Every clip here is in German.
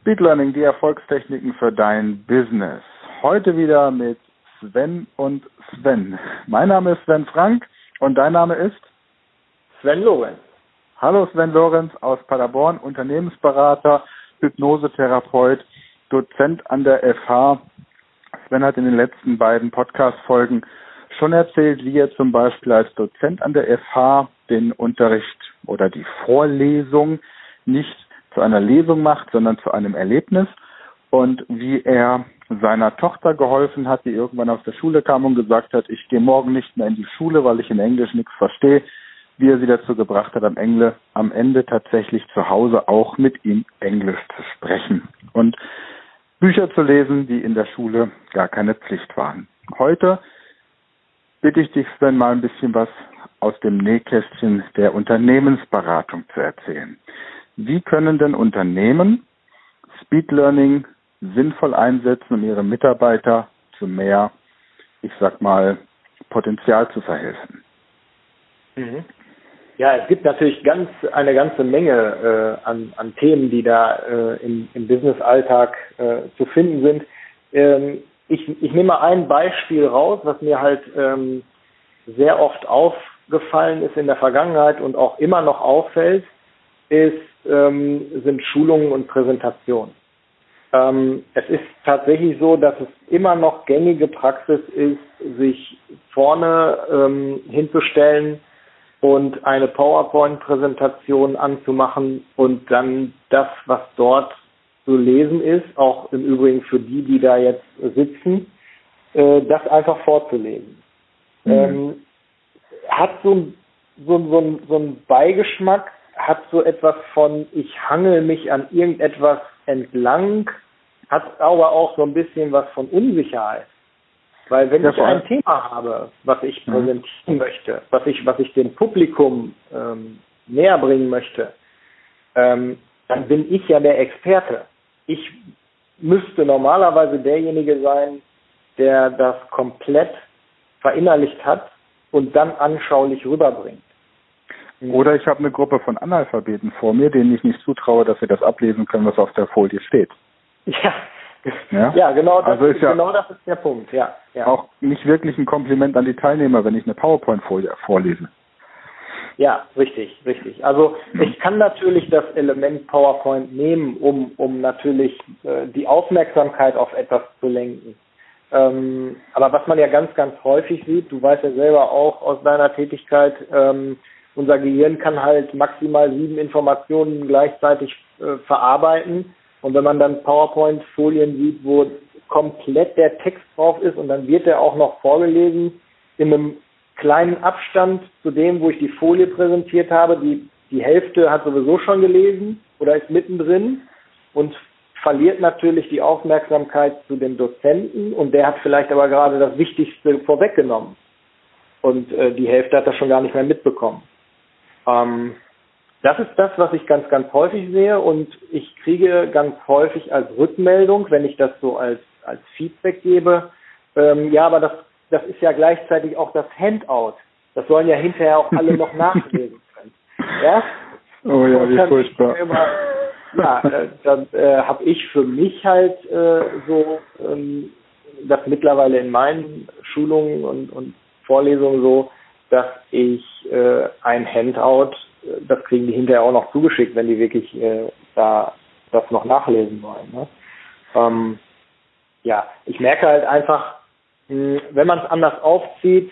Speed Learning, die Erfolgstechniken für dein Business. Heute wieder mit Sven und Sven. Mein Name ist Sven Frank und dein Name ist? Sven Lorenz. Hallo Sven Lorenz aus Paderborn, Unternehmensberater, Hypnosetherapeut, Dozent an der FH. Sven hat in den letzten beiden Podcast-Folgen schon erzählt, wie er zum Beispiel als Dozent an der FH den Unterricht oder die Vorlesung nicht zu einer Lesung macht, sondern zu einem Erlebnis und wie er seiner Tochter geholfen hat, die irgendwann aus der Schule kam und gesagt hat, ich gehe morgen nicht mehr in die Schule, weil ich in Englisch nichts verstehe, wie er sie dazu gebracht hat, am Ende, am Ende tatsächlich zu Hause auch mit ihm Englisch zu sprechen und Bücher zu lesen, die in der Schule gar keine Pflicht waren. Heute bitte ich dich, Sven, mal ein bisschen was aus dem Nähkästchen der Unternehmensberatung zu erzählen. Wie können denn Unternehmen Speed Learning sinnvoll einsetzen, um ihre Mitarbeiter zu mehr, ich sag mal, Potenzial zu verhelfen? Mhm. Ja, es gibt natürlich ganz eine ganze Menge äh, an, an Themen, die da äh, im, im Business-Alltag äh, zu finden sind. Ähm, ich, ich nehme mal ein Beispiel raus, was mir halt ähm, sehr oft aufgefallen ist in der Vergangenheit und auch immer noch auffällt, ist ähm, sind Schulungen und Präsentationen. Ähm, es ist tatsächlich so, dass es immer noch gängige Praxis ist, sich vorne ähm, hinzustellen und eine PowerPoint-Präsentation anzumachen und dann das, was dort zu lesen ist, auch im Übrigen für die, die da jetzt sitzen, äh, das einfach vorzulesen. Mhm. Ähm, hat so, so, so, so einen Beigeschmack, hat so etwas von, ich hangel mich an irgendetwas entlang, hat aber auch so ein bisschen was von Unsicherheit. Weil wenn ja, ich ein Thema habe, was ich mhm. präsentieren mhm. möchte, was ich, was ich dem Publikum ähm, näher bringen möchte, ähm, dann bin ich ja der Experte. Ich müsste normalerweise derjenige sein, der das komplett verinnerlicht hat und dann anschaulich rüberbringt. Mhm. Oder ich habe eine Gruppe von Analphabeten vor mir, denen ich nicht zutraue, dass sie das ablesen können, was auf der Folie steht. Ja, ja, ja genau, das, also ist ja genau das ist der Punkt. Ja, ja. Auch nicht wirklich ein Kompliment an die Teilnehmer, wenn ich eine PowerPoint-Folie vorlese. Ja, richtig, richtig. Also mhm. ich kann natürlich das Element PowerPoint nehmen, um, um natürlich äh, die Aufmerksamkeit auf etwas zu lenken. Ähm, aber was man ja ganz, ganz häufig sieht, du weißt ja selber auch aus deiner Tätigkeit, ähm, unser Gehirn kann halt maximal sieben Informationen gleichzeitig äh, verarbeiten. Und wenn man dann PowerPoint-Folien sieht, wo komplett der Text drauf ist und dann wird er auch noch vorgelesen in einem kleinen Abstand zu dem, wo ich die Folie präsentiert habe. Die, die Hälfte hat sowieso schon gelesen oder ist mittendrin und verliert natürlich die Aufmerksamkeit zu dem Dozenten und der hat vielleicht aber gerade das Wichtigste vorweggenommen. Und äh, die Hälfte hat das schon gar nicht mehr mitbekommen. Ähm, das ist das, was ich ganz, ganz häufig sehe und ich kriege ganz häufig als Rückmeldung, wenn ich das so als, als Feedback gebe, ähm, ja, aber das, das ist ja gleichzeitig auch das Handout. Das sollen ja hinterher auch alle noch nachlesen können. Ja? Oh ja, wie furchtbar. Immer, ja, äh, dann äh, habe ich für mich halt äh, so ähm, das mittlerweile in meinen Schulungen und, und Vorlesungen so, dass ich äh, ein Handout, äh, das kriegen die hinterher auch noch zugeschickt, wenn die wirklich äh, da das noch nachlesen wollen. Ne? Ähm, ja, ich merke halt einfach, mh, wenn man es anders aufzieht,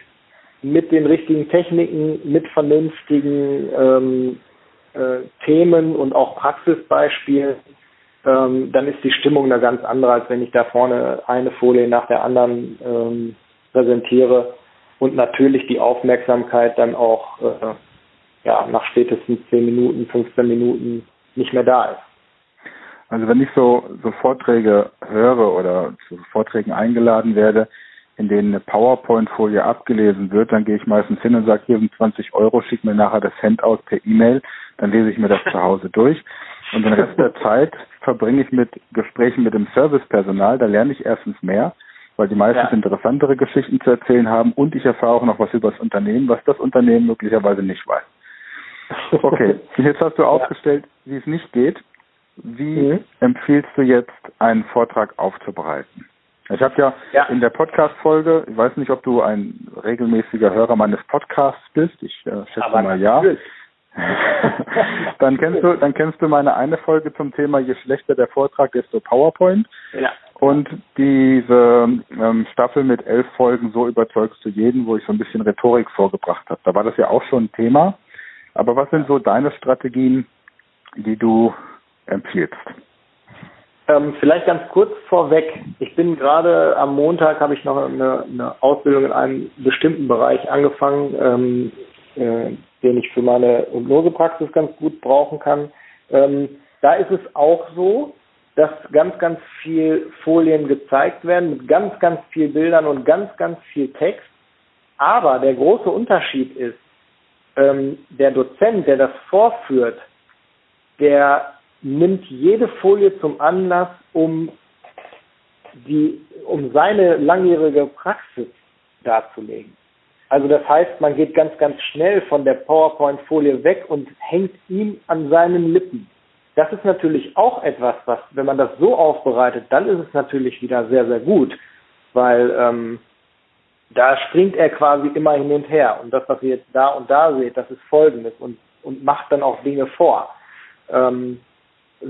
mit den richtigen Techniken, mit vernünftigen ähm, äh, Themen und auch Praxisbeispielen, ähm, dann ist die Stimmung eine ganz andere, als wenn ich da vorne eine Folie nach der anderen ähm, präsentiere und natürlich die Aufmerksamkeit dann auch äh, ja, nach spätestens 10 Minuten, 15 Minuten nicht mehr da ist. Also wenn ich so, so Vorträge höre oder zu Vorträgen eingeladen werde, in denen eine PowerPoint-Folie abgelesen wird, dann gehe ich meistens hin und sage, hier sind 20 Euro, schick mir nachher das Handout per E-Mail, dann lese ich mir das zu Hause durch. Und den Rest der Zeit verbringe ich mit Gesprächen mit dem Servicepersonal, da lerne ich erstens mehr weil die meistens ja. interessantere Geschichten zu erzählen haben und ich erfahre auch noch was über das Unternehmen, was das Unternehmen möglicherweise nicht weiß. Okay, jetzt hast du aufgestellt, wie es nicht geht. wie mhm. empfiehlst du jetzt, einen Vortrag aufzubereiten? Ich habe ja, ja, in der Podcast-Folge, ich weiß nicht, ob du ein regelmäßiger Hörer meines Podcasts bist, ich äh, schätze Aber mal ja. dann kennst du, dann kennst du meine eine Folge zum Thema, je schlechter der Vortrag, desto PowerPoint. Ja. Und diese ähm, Staffel mit elf Folgen, so überzeugst du jeden, wo ich so ein bisschen Rhetorik vorgebracht habe. Da war das ja auch schon ein Thema. Aber was sind so deine Strategien, die du empfiehlst? Ähm, vielleicht ganz kurz vorweg. Ich bin gerade am Montag habe ich noch eine, eine, Ausbildung in einem bestimmten Bereich angefangen, ähm, äh, den ich für meine Hypnosepraxis ganz gut brauchen kann. Ähm, da ist es auch so, dass ganz, ganz viel Folien gezeigt werden mit ganz, ganz viel Bildern und ganz, ganz viel Text. Aber der große Unterschied ist, ähm, der Dozent, der das vorführt, der nimmt jede Folie zum Anlass, um die, um seine langjährige Praxis darzulegen. Also das heißt, man geht ganz, ganz schnell von der PowerPoint-Folie weg und hängt ihm an seinen Lippen. Das ist natürlich auch etwas, was, wenn man das so aufbereitet, dann ist es natürlich wieder sehr, sehr gut, weil ähm, da springt er quasi immer hin und her. Und das, was ihr jetzt da und da seht, das ist Folgendes und, und macht dann auch Dinge vor. Ähm,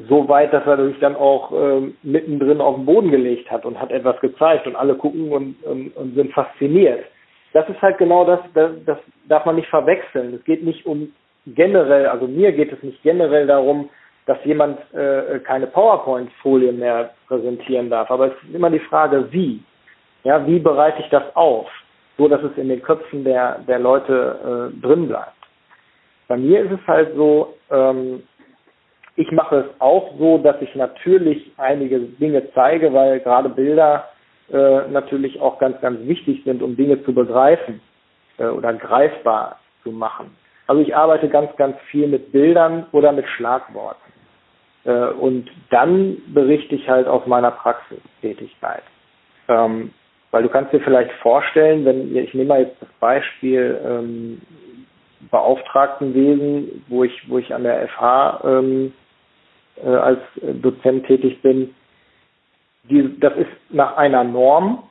so weit, dass er sich dann auch ähm, mittendrin auf den Boden gelegt hat und hat etwas gezeigt und alle gucken und, und, und sind fasziniert. Das ist halt genau das, das, das darf man nicht verwechseln. Es geht nicht um generell, also mir geht es nicht generell darum, dass jemand äh, keine PowerPoint-Folie mehr präsentieren darf. Aber es ist immer die Frage, wie. Ja, wie bereite ich das auf, so dass es in den Köpfen der, der Leute äh, drin bleibt. Bei mir ist es halt so, ähm, ich mache es auch so, dass ich natürlich einige Dinge zeige, weil gerade Bilder äh, natürlich auch ganz, ganz wichtig sind, um Dinge zu begreifen äh, oder greifbar zu machen. Also ich arbeite ganz, ganz viel mit Bildern oder mit Schlagworten. Äh, und dann berichte ich halt aus meiner Praxistätigkeit. Ähm, weil du kannst dir vielleicht vorstellen, wenn ich nehme mal jetzt das Beispiel ähm, Beauftragtenwesen, wo ich, wo ich an der FH ähm, äh, als Dozent tätig bin, die, das ist nach einer Norm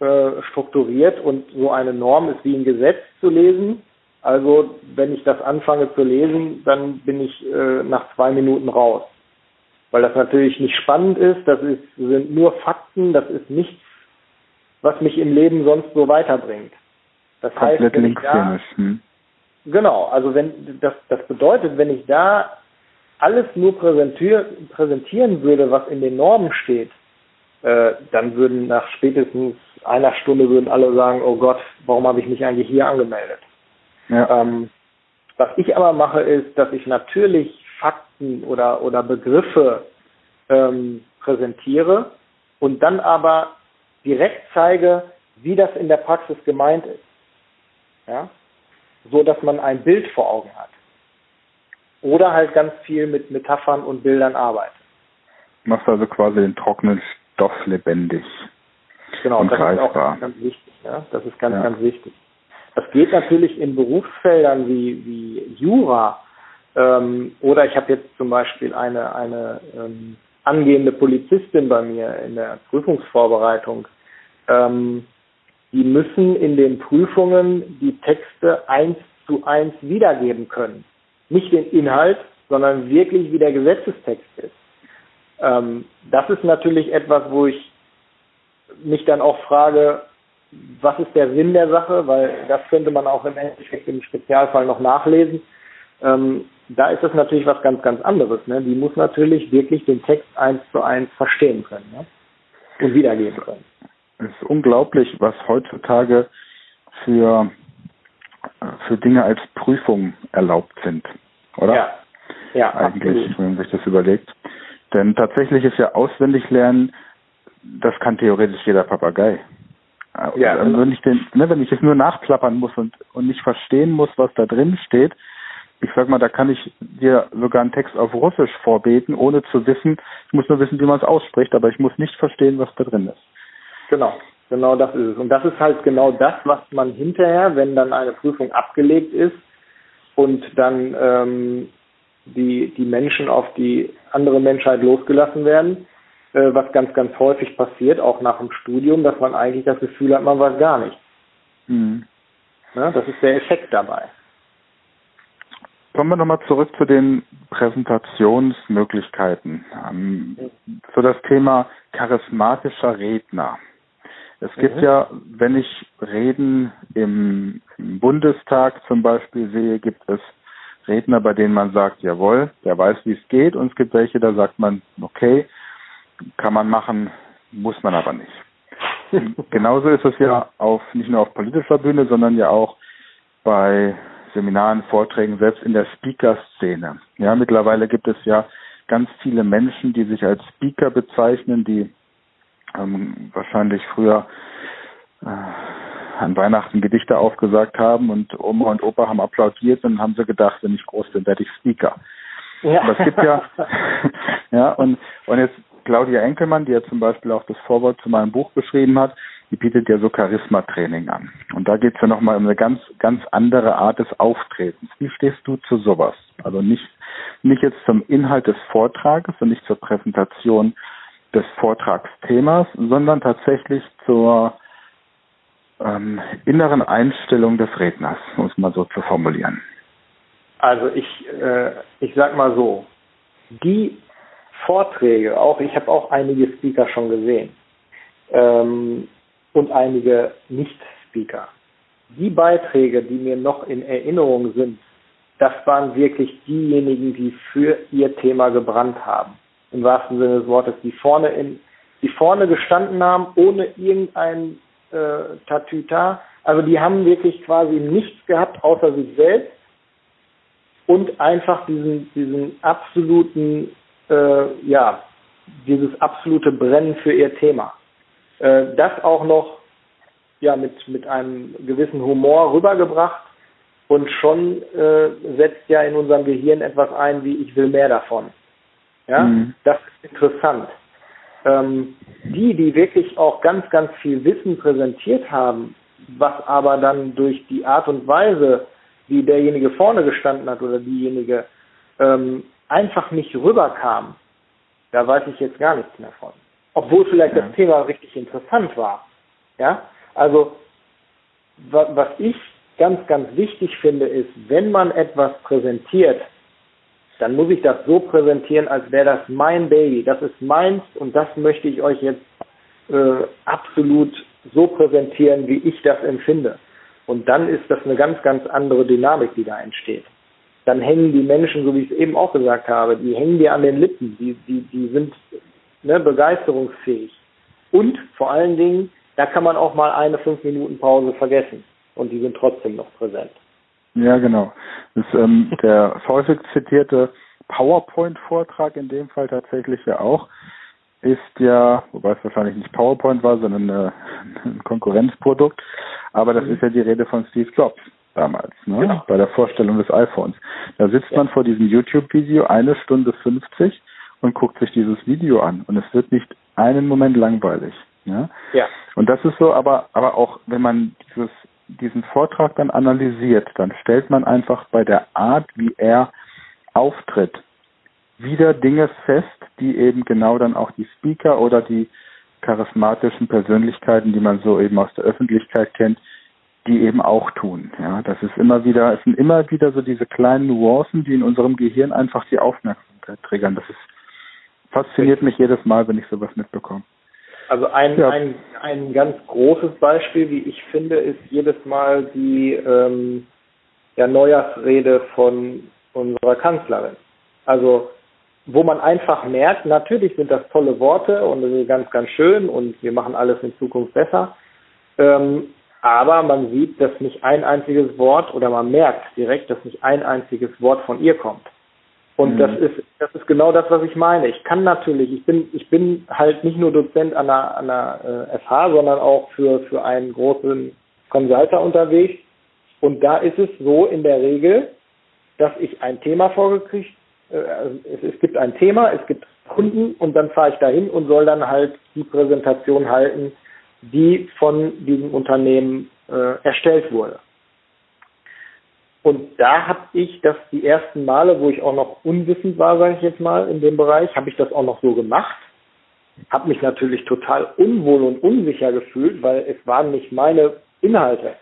äh, strukturiert und so eine Norm ist wie ein Gesetz zu lesen also wenn ich das anfange zu lesen, dann bin ich äh, nach zwei Minuten raus. Weil das natürlich nicht spannend ist, das ist, sind nur Fakten, das ist nichts, was mich im Leben sonst so weiterbringt. Das Komplett heißt, wenn ich da, hm. genau, also wenn das, das bedeutet, wenn ich da alles nur präsentier, präsentieren würde, was in den Normen steht, äh, dann würden nach spätestens einer Stunde würden alle sagen, oh Gott, warum habe ich mich eigentlich hier angemeldet? Ja. Ähm, was ich aber mache, ist, dass ich natürlich Fakten oder, oder Begriffe ähm, präsentiere und dann aber direkt zeige, wie das in der Praxis gemeint ist. Ja? So dass man ein Bild vor Augen hat. Oder halt ganz viel mit Metaphern und Bildern arbeitet. Machst also quasi den trockenen Stoff lebendig. Genau, und das greifbar. ist auch ganz, ganz wichtig. Ja? Das ist ganz, ja. ganz wichtig. Das geht natürlich in Berufsfeldern wie, wie Jura ähm, oder ich habe jetzt zum Beispiel eine, eine ähm, angehende Polizistin bei mir in der Prüfungsvorbereitung. Ähm, die müssen in den Prüfungen die Texte eins zu eins wiedergeben können. Nicht den Inhalt, sondern wirklich wie der Gesetzestext ist. Ähm, das ist natürlich etwas, wo ich mich dann auch frage, was ist der Sinn der Sache, weil das könnte man auch im Endeffekt im Spezialfall noch nachlesen. Ähm, da ist es natürlich was ganz, ganz anderes. Ne? Die muss natürlich wirklich den Text eins zu eins verstehen können ne? und wiedergeben können. Es ist unglaublich, was heutzutage für, für Dinge als Prüfung erlaubt sind, oder? Ja, ja eigentlich, absolut. wenn man sich das überlegt. Denn tatsächlich ist ja auswendig lernen, das kann theoretisch jeder Papagei. Ja, also wenn ich den, ne, wenn ich es nur nachplappern muss und, und nicht verstehen muss, was da drin steht, ich sag mal, da kann ich dir sogar einen Text auf Russisch vorbeten, ohne zu wissen, ich muss nur wissen, wie man es ausspricht, aber ich muss nicht verstehen, was da drin ist. Genau, genau das ist es. Und das ist halt genau das, was man hinterher, wenn dann eine Prüfung abgelegt ist und dann ähm, die, die Menschen auf die andere Menschheit losgelassen werden, äh, was ganz, ganz häufig passiert, auch nach dem Studium, dass man eigentlich das Gefühl hat, man weiß gar nicht. Mhm. Ja, das ist der Effekt dabei. Kommen wir nochmal zurück zu den Präsentationsmöglichkeiten. Ähm, so das Thema charismatischer Redner. Es gibt mhm. ja, wenn ich Reden im, im, Bundestag zum Beispiel sehe, gibt es Redner, bei denen man sagt, jawohl, der weiß, wie es geht, und es gibt welche, da sagt man, okay, kann man machen, muss man aber nicht. Genauso ist es ja auf nicht nur auf politischer Bühne, sondern ja auch bei Seminaren, Vorträgen, selbst in der Speaker-Szene. Ja, mittlerweile gibt es ja ganz viele Menschen, die sich als Speaker bezeichnen, die ähm, wahrscheinlich früher äh, an Weihnachten Gedichte aufgesagt haben und Oma und Opa haben applaudiert und haben sie gedacht, wenn ich groß bin, werde ich Speaker. Ja. Aber es gibt ja, ja, und, und jetzt Claudia Enkelmann, die ja zum Beispiel auch das Vorwort zu meinem Buch beschrieben hat, die bietet ja so Charisma-Training an. Und da geht es ja nochmal um eine ganz, ganz andere Art des Auftretens. Wie stehst du zu sowas? Also nicht, nicht jetzt zum Inhalt des Vortrages und nicht zur Präsentation des Vortragsthemas, sondern tatsächlich zur ähm, inneren Einstellung des Redners, um es mal so zu formulieren. Also ich, äh, ich sag mal so, die Vorträge, auch ich habe auch einige Speaker schon gesehen, ähm, und einige Nicht-Speaker. Die Beiträge, die mir noch in Erinnerung sind, das waren wirklich diejenigen, die für ihr Thema gebrannt haben. Im wahrsten Sinne des Wortes, die vorne in, die vorne gestanden haben, ohne irgendein äh, Tatüta. Also die haben wirklich quasi nichts gehabt außer sich selbst und einfach diesen, diesen absoluten, äh, ja, dieses absolute Brennen für ihr Thema. Äh, das auch noch ja mit mit einem gewissen Humor rübergebracht und schon äh, setzt ja in unserem Gehirn etwas ein, wie ich will mehr davon. Ja, mhm. das ist interessant. Ähm, die, die wirklich auch ganz, ganz viel Wissen präsentiert haben, was aber dann durch die Art und Weise, wie derjenige vorne gestanden hat oder diejenige, ähm, einfach nicht rüberkam, da weiß ich jetzt gar nichts mehr von obwohl vielleicht ja. das Thema richtig interessant war. Ja, also was ich ganz, ganz wichtig finde, ist, wenn man etwas präsentiert, dann muss ich das so präsentieren, als wäre das mein Baby. Das ist meins und das möchte ich euch jetzt äh, absolut so präsentieren, wie ich das empfinde. Und dann ist das eine ganz, ganz andere Dynamik, die da entsteht. Dann hängen die Menschen, so wie ich es eben auch gesagt habe, die hängen dir an den Lippen, die, die, die sind ne, begeisterungsfähig. Und vor allen Dingen, da kann man auch mal eine fünf Minuten Pause vergessen und die sind trotzdem noch präsent. Ja, genau. Das, ähm, der häufig zitierte PowerPoint-Vortrag in dem Fall tatsächlich ja auch ist ja, wobei es wahrscheinlich nicht PowerPoint war, sondern äh, ein Konkurrenzprodukt, aber das mhm. ist ja die Rede von Steve Jobs damals, ne? Genau. bei der Vorstellung des iPhones. Da sitzt ja. man vor diesem YouTube-Video eine Stunde 50 und guckt sich dieses Video an und es wird nicht einen Moment langweilig. Ja? ja. Und das ist so, aber, aber auch wenn man dieses, diesen Vortrag dann analysiert, dann stellt man einfach bei der Art, wie er auftritt, wieder Dinge fest, die eben genau dann auch die Speaker oder die charismatischen Persönlichkeiten, die man so eben aus der Öffentlichkeit kennt, die eben auch tun. Ja, das ist immer wieder, es sind immer wieder so diese kleinen Nuancen, die in unserem Gehirn einfach die Aufmerksamkeit triggern. Das ist fasziniert mich jedes Mal, wenn ich sowas mitbekomme. Also ein, ja. ein, ein ganz großes Beispiel, wie ich finde, ist jedes Mal die ähm, ja, Neujahrsrede von unserer Kanzlerin. Also wo man einfach merkt, natürlich sind das tolle Worte und das ist ganz, ganz schön und wir machen alles in Zukunft besser. Ähm, aber man sieht, dass nicht ein einziges Wort oder man merkt direkt, dass nicht ein einziges Wort von ihr kommt. Und mhm. das ist das ist genau das, was ich meine. Ich kann natürlich, ich bin ich bin halt nicht nur Dozent an der an der äh, FH, sondern auch für für einen großen Consulter unterwegs. Und da ist es so in der Regel, dass ich ein Thema vorgekriegt, äh, es, es gibt ein Thema, es gibt Kunden und dann fahre ich dahin und soll dann halt die Präsentation halten, die von diesem Unternehmen äh, erstellt wurde. Und da habe ich das die ersten Male, wo ich auch noch unwissend war, sage ich jetzt mal, in dem Bereich, habe ich das auch noch so gemacht. Habe mich natürlich total unwohl und unsicher gefühlt, weil es waren nicht meine Inhalte.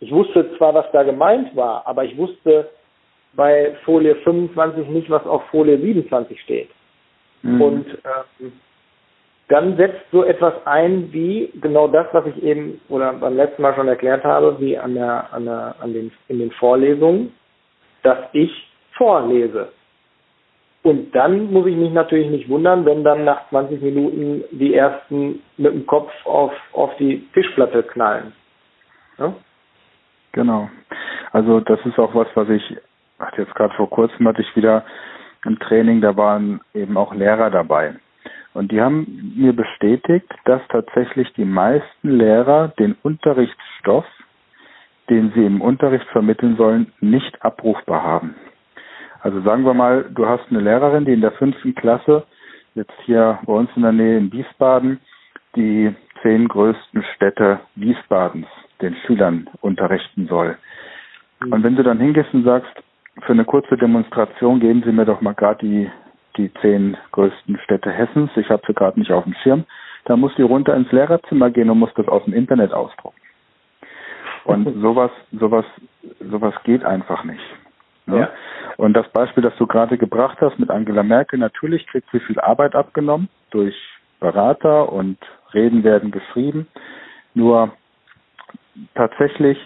Ich wusste zwar, was da gemeint war, aber ich wusste bei Folie 25 nicht, was auf Folie 27 steht. Mhm. Und ähm, dann setzt so etwas ein wie genau das, was ich eben oder beim letzten Mal schon erklärt habe, wie an der, an der, an den, in den Vorlesungen, dass ich vorlese. Und dann muss ich mich natürlich nicht wundern, wenn dann nach 20 Minuten die ersten mit dem Kopf auf, auf die Tischplatte knallen. Ja? Genau. Also das ist auch was, was ich, jetzt gerade vor kurzem hatte ich wieder ein Training, da waren eben auch Lehrer dabei. Und die haben mir bestätigt, dass tatsächlich die meisten Lehrer den Unterrichtsstoff, den sie im Unterricht vermitteln sollen, nicht abrufbar haben. Also sagen wir mal, du hast eine Lehrerin, die in der fünften Klasse, jetzt hier bei uns in der Nähe in Wiesbaden, die zehn größten Städte Wiesbadens den Schülern unterrichten soll. Mhm. Und wenn du dann hingehst und sagst, für eine kurze Demonstration geben Sie mir doch mal gerade die die zehn größten Städte Hessens. Ich habe sie gerade nicht auf dem Schirm. Da muss die runter ins Lehrerzimmer gehen und muss das aus dem Internet ausdrucken. Und sowas, sowas, sowas geht einfach nicht. Ne? Ja. Und das Beispiel, das du gerade gebracht hast mit Angela Merkel, natürlich kriegt sie viel Arbeit abgenommen durch Berater und Reden werden geschrieben. Nur tatsächlich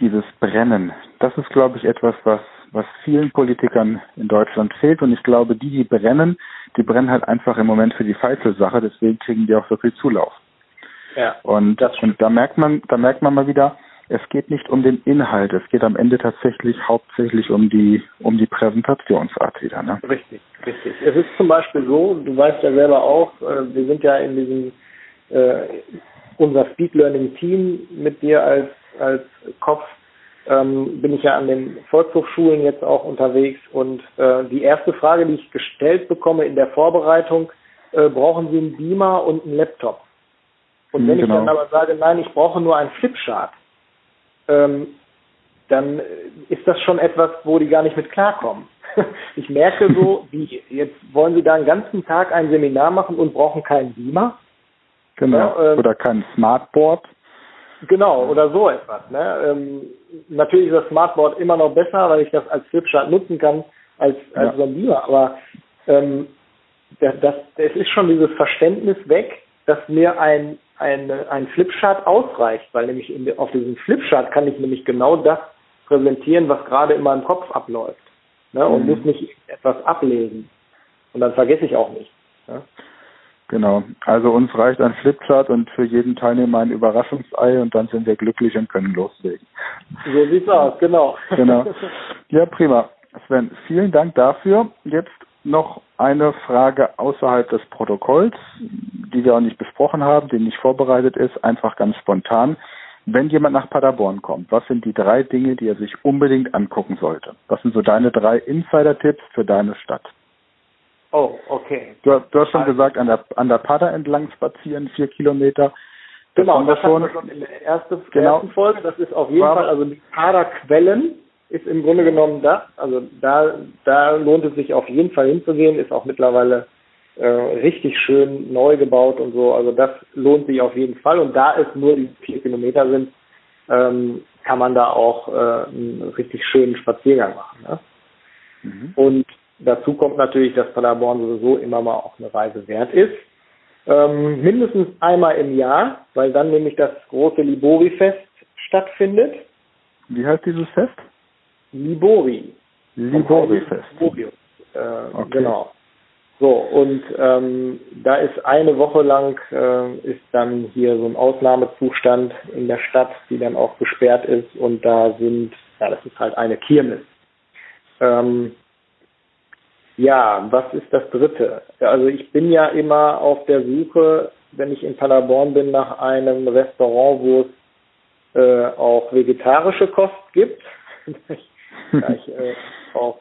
dieses Brennen, das ist, glaube ich, etwas, was was vielen Politikern in Deutschland fehlt. Und ich glaube, die, die brennen, die brennen halt einfach im Moment für die Feizelsache. Deswegen kriegen die auch so viel Zulauf. Ja, und, und da merkt man, da merkt man mal wieder, es geht nicht um den Inhalt, es geht am Ende tatsächlich hauptsächlich um die um die Präsentationsart wieder. Ne? Richtig, richtig. Es ist zum Beispiel so, du weißt ja selber auch, äh, wir sind ja in diesem äh, unser Speed Learning Team mit dir als als Kopf ähm, bin ich ja an den Volkshochschulen jetzt auch unterwegs und äh, die erste Frage, die ich gestellt bekomme in der Vorbereitung, äh, brauchen Sie einen Beamer und einen Laptop? Und wenn genau. ich dann aber sage, nein, ich brauche nur einen Flipchart, ähm, dann ist das schon etwas, wo die gar nicht mit klarkommen. Ich merke so, wie jetzt wollen Sie da einen ganzen Tag ein Seminar machen und brauchen keinen Beamer. Genau. Ja, ähm, oder kein Smartboard. Genau, oder so etwas. Ne? Ähm, natürlich ist das Smartboard immer noch besser, weil ich das als Flipchart nutzen kann, als, als ja. so ein Beamer. Aber ähm, das, das, es ist schon dieses Verständnis weg, dass mir ein, ein, ein Flipchart ausreicht, weil nämlich in, auf diesem Flipchart kann ich nämlich genau das präsentieren, was gerade in meinem Kopf abläuft. Ne? Und mhm. muss nicht etwas ablesen. Und dann vergesse ich auch nicht. Ne? Genau. Also uns reicht ein Flipchart und für jeden Teilnehmer ein Überraschungsei und dann sind wir glücklich und können loslegen. So sieht's aus, genau. Genau. Ja, prima. Sven, vielen Dank dafür. Jetzt noch eine Frage außerhalb des Protokolls, die wir auch nicht besprochen haben, die nicht vorbereitet ist, einfach ganz spontan. Wenn jemand nach Paderborn kommt, was sind die drei Dinge, die er sich unbedingt angucken sollte? Was sind so deine drei Insider-Tipps für deine Stadt? Oh, okay. Du, du hast schon also, gesagt, an der, an der Pader entlang spazieren, vier Kilometer. Das genau, das schon. wir schon in der ersten, genau. ersten Folge. Das ist auf jeden War, Fall, also die Paderquellen ist im Grunde genommen das. Also da, da lohnt es sich auf jeden Fall hinzugehen, ist auch mittlerweile äh, richtig schön neu gebaut und so. Also das lohnt sich auf jeden Fall. Und da es nur die vier Kilometer sind, ähm, kann man da auch äh, einen richtig schönen Spaziergang machen. Ne? Mhm. Und Dazu kommt natürlich, dass Paderborn sowieso immer mal auch eine Reise wert ist. Ähm, mindestens einmal im Jahr, weil dann nämlich das große Libori-Fest stattfindet. Wie heißt dieses Fest? Libori. Libori-Fest. Äh, okay. Genau. So, und ähm, da ist eine Woche lang äh, ist dann hier so ein Ausnahmezustand in der Stadt, die dann auch gesperrt ist und da sind, ja, das ist halt eine Kirmes. Ähm, ja, was ist das dritte? Also ich bin ja immer auf der Suche, wenn ich in Paderborn bin, nach einem Restaurant, wo es äh, auch vegetarische Kost gibt. da ich, äh, auch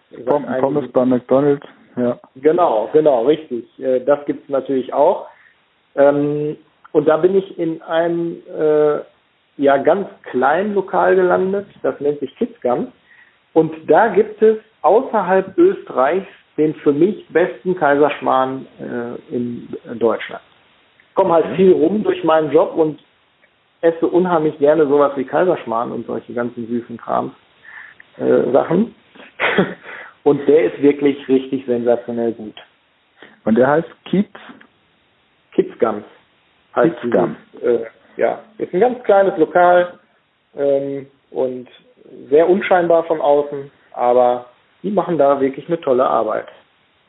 Pommes bei McDonalds, ja. Genau, genau, richtig. Äh, das gibt es natürlich auch. Ähm, und da bin ich in einem äh, ja ganz kleinen Lokal gelandet, das nennt sich Kitzgam. Und da gibt es außerhalb Österreichs den für mich besten Kaiserschmarrn äh, in Deutschland. Ich komme halt viel rum durch meinen Job und esse unheimlich gerne sowas wie Kaiserschmarrn und solche ganzen süßen Krams äh, Sachen. und der ist wirklich richtig sensationell gut. Und der heißt Kiez? Kiezgams. Heißt Kiezgams. Äh, ja, ist ein ganz kleines Lokal ähm, und sehr unscheinbar von außen, aber die machen da wirklich eine tolle Arbeit.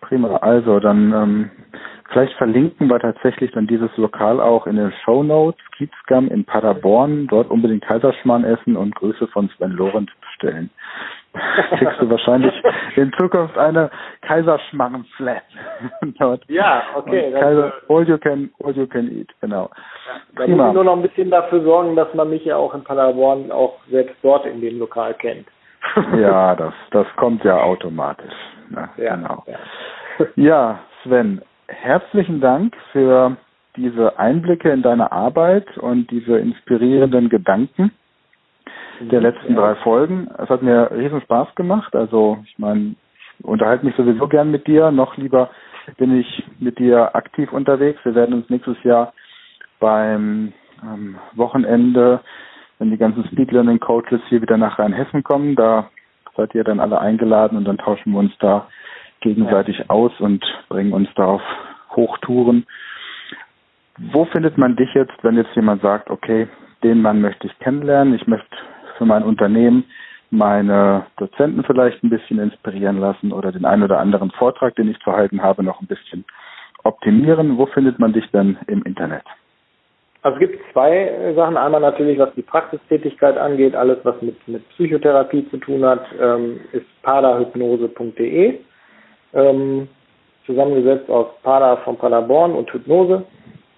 Prima. Also dann ähm, vielleicht verlinken wir tatsächlich dann dieses Lokal auch in den Show Notes. Kiezgam in Paderborn. Dort unbedingt Kaiserschmarrn essen und Grüße von Sven Lorenz bestellen. Kriegst du wahrscheinlich in Zukunft eine Kaiserschmarrn Flat dort. Ja, okay. Kaiser, all you can, all you can eat, genau. Ja, da muss ich nur noch ein bisschen dafür sorgen, dass man mich ja auch in Paderborn auch selbst dort in dem Lokal kennt. ja, das, das kommt ja automatisch. Ne? Ja, genau. Ja. ja, Sven, herzlichen Dank für diese Einblicke in deine Arbeit und diese inspirierenden Gedanken der letzten drei Folgen. Es hat mir riesen Spaß gemacht. Also ich meine, ich unterhalte mich sowieso gern mit dir. Noch lieber bin ich mit dir aktiv unterwegs. Wir werden uns nächstes Jahr beim ähm, Wochenende, wenn die ganzen Speed Learning Coaches hier wieder nach Rheinhessen kommen, da seid ihr dann alle eingeladen und dann tauschen wir uns da gegenseitig aus und bringen uns da auf Hochtouren. Wo findet man dich jetzt, wenn jetzt jemand sagt, okay, den Mann möchte ich kennenlernen, ich möchte für mein Unternehmen meine Dozenten vielleicht ein bisschen inspirieren lassen oder den einen oder anderen Vortrag, den ich zu halten habe, noch ein bisschen optimieren. Wo findet man dich denn im Internet? Also es gibt zwei Sachen. Einmal natürlich, was die Praxistätigkeit angeht, alles was mit, mit Psychotherapie zu tun hat, ähm, ist padahypnose.de. Ähm, zusammengesetzt aus Pada von Paderborn und Hypnose,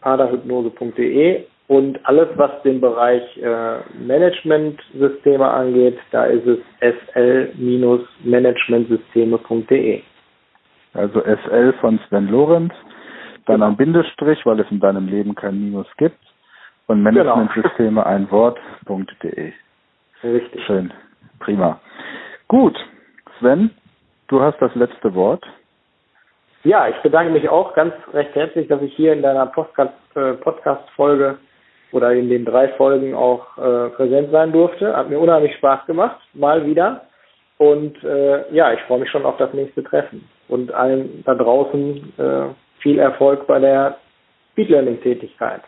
padahypnose.de und alles, was den Bereich äh, Managementsysteme angeht, da ist es sl-managementsysteme.de. Also SL von Sven Lorenz, dann genau. ein Bindestrich, weil es in deinem Leben kein Minus gibt und genau. Managementsysteme genau. ein Wort.de. Richtig. Schön. Prima. Gut. Sven, du hast das letzte Wort. Ja, ich bedanke mich auch ganz recht herzlich, dass ich hier in deiner äh, Podcast-Folge oder in den drei Folgen auch äh, präsent sein durfte. Hat mir unheimlich Spaß gemacht, mal wieder. Und äh, ja, ich freue mich schon auf das nächste Treffen. Und allen da draußen äh, viel Erfolg bei der Speed Learning Tätigkeit.